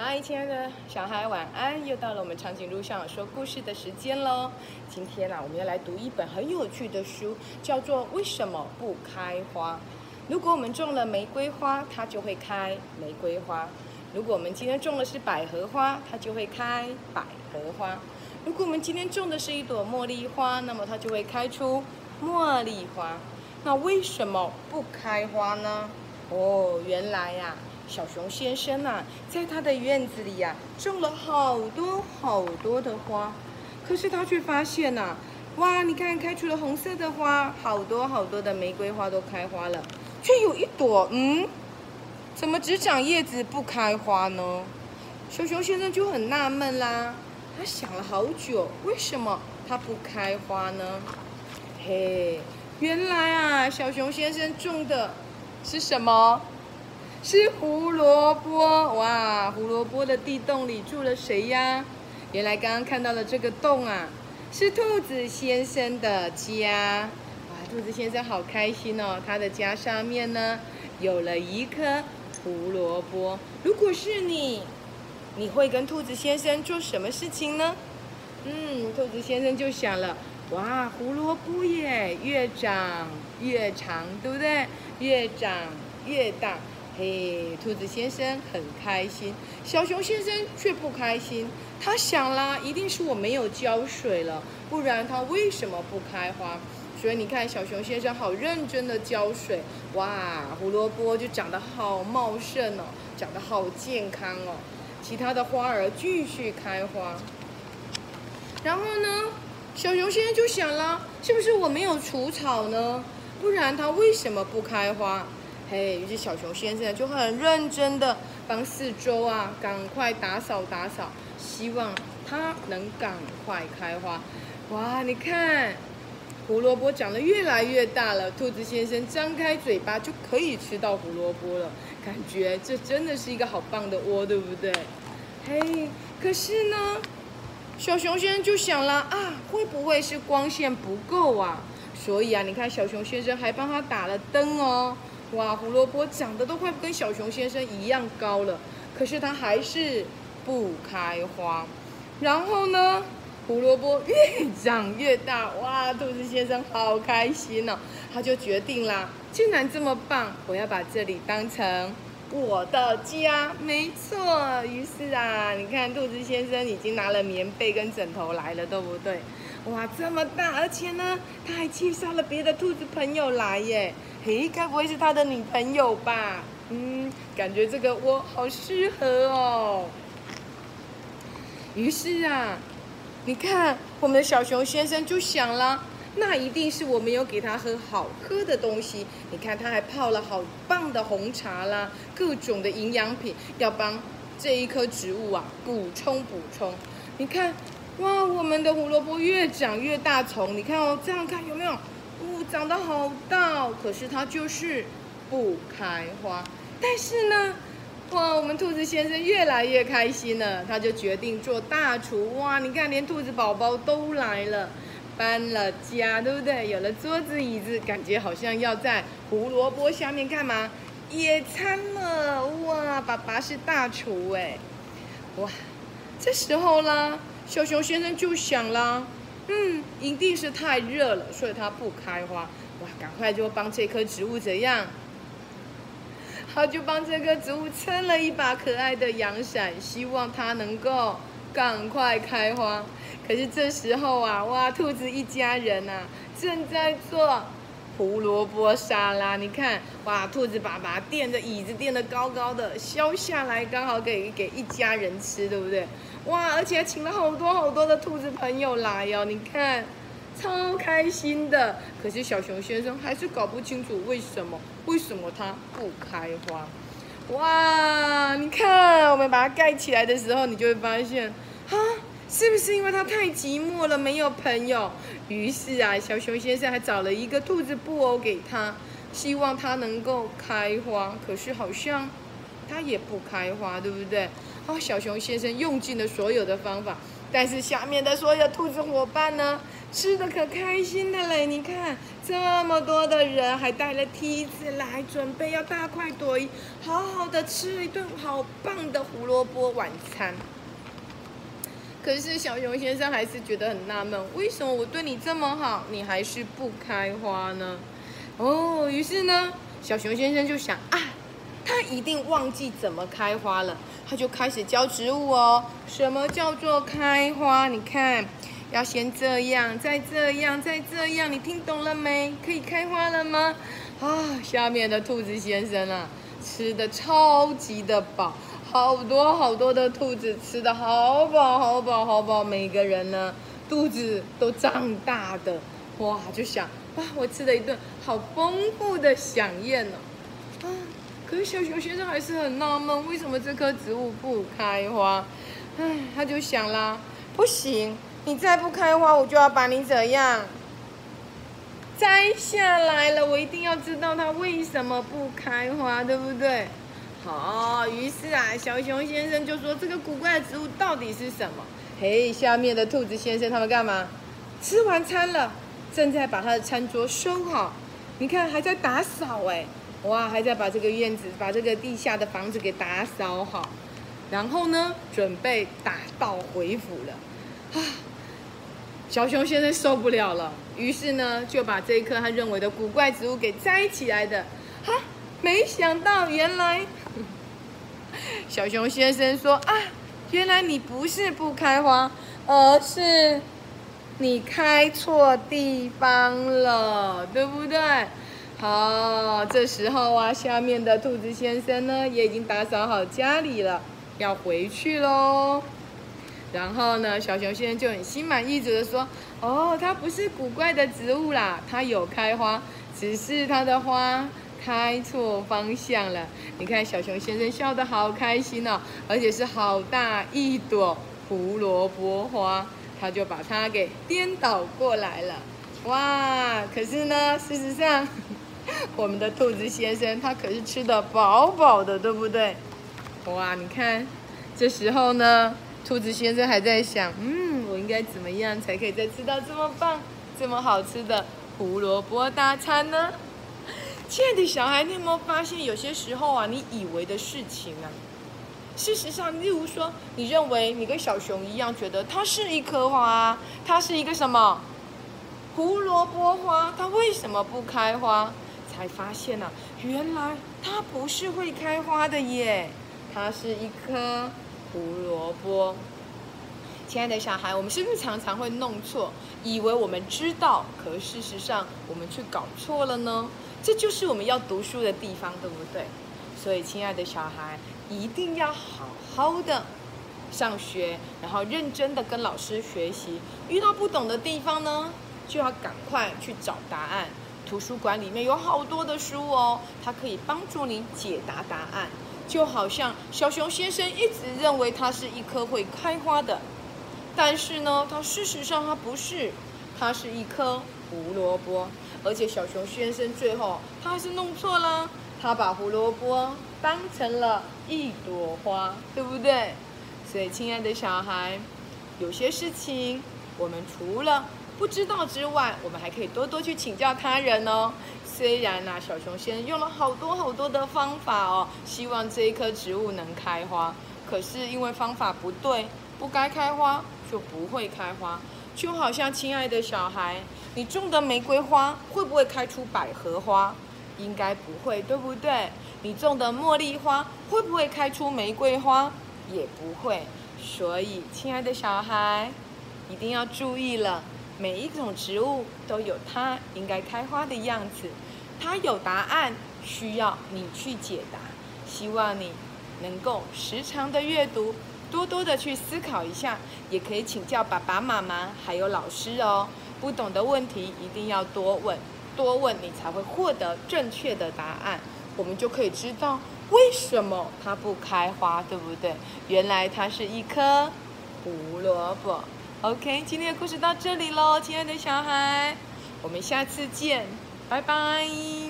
嗨，亲爱的小孩，晚安！又到了我们长颈鹿上说故事的时间喽。今天呢、我们要来读一本很有趣的书，叫做《为什么不开花》。如果我们种了玫瑰花，它就会开玫瑰花；如果我们今天种的是百合花，它就会开百合花；如果我们今天种的是一朵茉莉花，那么它就会开出茉莉花。那为什么不开花呢？哦，原来呀、小熊先生啊、在他的院子里呀、种了好多好多的花，可是他却发现呐、哇，你看开出了红色的花，好多好多的玫瑰花都开花了，却有一朵，嗯，怎么只长叶子不开花呢？小熊先生就很纳闷啦，他想了好久，为什么它不开花呢？嘿，原来啊，小熊先生种的是什么？是胡萝卜哇！胡萝卜的地洞里住了谁呀？原来刚刚看到的这个洞啊，是兔子先生的家。哇，兔子先生好开心哦！他的家上面呢，有了一颗胡萝卜。如果是你，你会跟兔子先生做什么事情呢？嗯，兔子先生就想了，哇，胡萝卜耶，越长越长，对不对？越长越大。嘿，兔子先生很开心，小熊先生却不开心。他想啦，一定是我没有浇水了，不然它为什么不开花？所以你看，小熊先生好认真的浇水，哇，胡萝卜就长得好茂盛哦，长得好健康哦。其他的花儿继续开花。然后呢，小熊先生就想啦，是不是我没有除草呢？不然它为什么不开花？嘿，于是小熊先生就很认真的帮四周啊赶快打扫打扫，希望它能赶快开花。哇，你看，胡萝卜长得越来越大了，兔子先生张开嘴巴就可以吃到胡萝卜了，感觉这真的是一个好棒的窝，对不对？嘿，可是呢，小熊先生就想了啊，会不会是光线不够啊？所以啊，你看小熊先生还帮他打了灯哦。哇，胡萝卜长得都快跟小熊先生一样高了，可是它还是不开花。然后呢，胡萝卜越长越大，哇，兔子先生好开心哦，他就决定啦，竟然这么棒，我要把这里当成我的家。没错，于是啊，你看兔子先生已经拿了棉被跟枕头来了，对不对？哇，这么大，而且呢，他还介绍了别的兔子朋友来耶。嘿，该不会是他的女朋友吧？嗯，感觉这个窝好适合哦。于是啊，你看我们的小熊先生就想了，那一定是我没有给他喝好喝的东西。你看他还泡了好棒的红茶啦，各种的营养品，要帮这一棵植物啊补充补充。你看，哇，我们的胡萝卜越长越大丛，你看哦，这样看有没有？哦，长得好大哦，可是它就是不开花。但是呢，哇，我们兔子先生越来越开心了，他就决定做大厨。哇，你看，连兔子宝宝都来了，搬了家，对不对？有了桌子椅子，感觉好像要在胡萝卜下面干嘛？野餐了。哇，爸爸是大厨哎，哇，这时候啦，小熊先生就想啦。嗯，一定是太热了，所以它不开花。哇，赶快就帮这棵植物怎样？他就帮这棵植物撑了一把可爱的阳伞，希望它能够赶快开花。可是这时候啊，哇，兔子一家人啊，正在做胡萝卜沙拉。你看，哇，兔子爸爸垫着椅子垫得高高的，削下来刚好给给一家人吃，对不对？哇，而且还请了好多好多的兔子朋友来哦，你看，超开心的。可是小熊先生还是搞不清楚为什么，为什么它不开花？哇，你看，我们把它盖起来的时候，你就会发现，是不是因为它太寂寞了，没有朋友？于是啊，小熊先生还找了一个兔子布偶给他，希望它能够开花。可是好像它也不开花，对不对？哦，小熊先生用尽了所有的方法，但是下面的所有兔子伙伴呢，吃的可开心的嘞！你看这么多的人，还带了梯子来，准备要大快朵颐，好好的吃一顿好棒的胡萝卜晚餐。可是小熊先生还是觉得很纳闷，为什么我对你这么好，你还是不开花呢？哦，于是呢，小熊先生就想啊，他一定忘记怎么开花了，他就开始教植物哦，什么叫做开花？你看。要先这样，再这样，再这样，你听懂了没？可以开花了吗？啊，下面的兔子先生啊，吃的超级的饱，好多好多的兔子吃的好饱好饱好饱，每个人呢肚子都胀大的，哇，就想哇，我吃了一顿好丰富的飨宴呢。啊，可是小熊先生还是很纳闷，为什么这棵植物不开花？唉，他就想啦，不行。你再不开花，我就要把你怎样摘下来了。我一定要知道它为什么不开花，对不对？好，于是啊，小熊先生就说：“这个古怪的植物到底是什么？”嘿，下面的兔子先生他们干嘛？吃完餐了，正在把他的餐桌收好。你看，还在打扫哎，哇，还在把这个院子、把这个地下的房子给打扫好。然后呢，准备打道回府了。啊！小熊先生受不了了，于是呢，就把这一棵他认为的古怪植物给摘起来的。没想到原来，小熊先生说啊，原来你不是不开花，而是你开错地方了，对不对？好，这时候啊，下面的兔子先生呢，也已经打扫好家里了，要回去喽。然后呢，小熊先生就很心满意足的说：“哦，它不是古怪的植物啦，它有开花，只是它的花开错方向了。你看，小熊先生笑得好开心哦，而且是好大一朵胡萝卜花，他就把它给颠倒过来了。哇！可是呢，事实上，我们的兔子先生他可是吃得饱饱的，对不对？哇！你看，这时候呢。”兔子先生还在想，嗯，我应该怎么样才可以再吃到这么棒、这么好吃的胡萝卜大餐呢？亲爱的小孩，你有没有发现，有些时候啊，你以为的事情啊，事实上，例如说，你认为你跟小熊一样，觉得它是一棵花，它是一个什么胡萝卜花，它为什么不开花？才发现呢，原来它不是会开花的耶，它是一颗。胡萝卜，亲爱的小孩，我们是不是常常会弄错，以为我们知道，可事实上我们却搞错了呢？这就是我们要读书的地方，对不对？所以，亲爱的小孩，一定要好好的上学，然后认真的跟老师学习。遇到不懂的地方呢，就要赶快去找答案。图书馆里面有好多的书哦，它可以帮助你解答答案。就好像小熊先生一直认为它是一颗会开花的，但是呢，它事实上它不是，它是一颗胡萝卜。而且小熊先生最后他还是弄错了，他把胡萝卜当成了一朵花，对不对？所以，亲爱的小孩，有些事情我们除了不知道之外，我们还可以多多去请教他人哦。虽然呐，小熊先生用了好多好多的方法哦，希望这一棵植物能开花，可是因为方法不对，不该开花就不会开花。就好像亲爱的小孩，你种的玫瑰花会不会开出百合花？应该不会，对不对？你种的茉莉花会不会开出玫瑰花？也不会。所以，亲爱的小孩，一定要注意了，每一种植物都有它应该开花的样子。它有答案，需要你去解答。希望你能够时常的阅读，多多的去思考一下，也可以请教爸爸妈妈还有老师哦。不懂的问题一定要多问，多问你才会获得正确的答案。我们就可以知道为什么它不开花，对不对？原来它是一颗胡萝卜。OK，今天的故事到这里喽，亲爱的小孩，我们下次见。拜拜。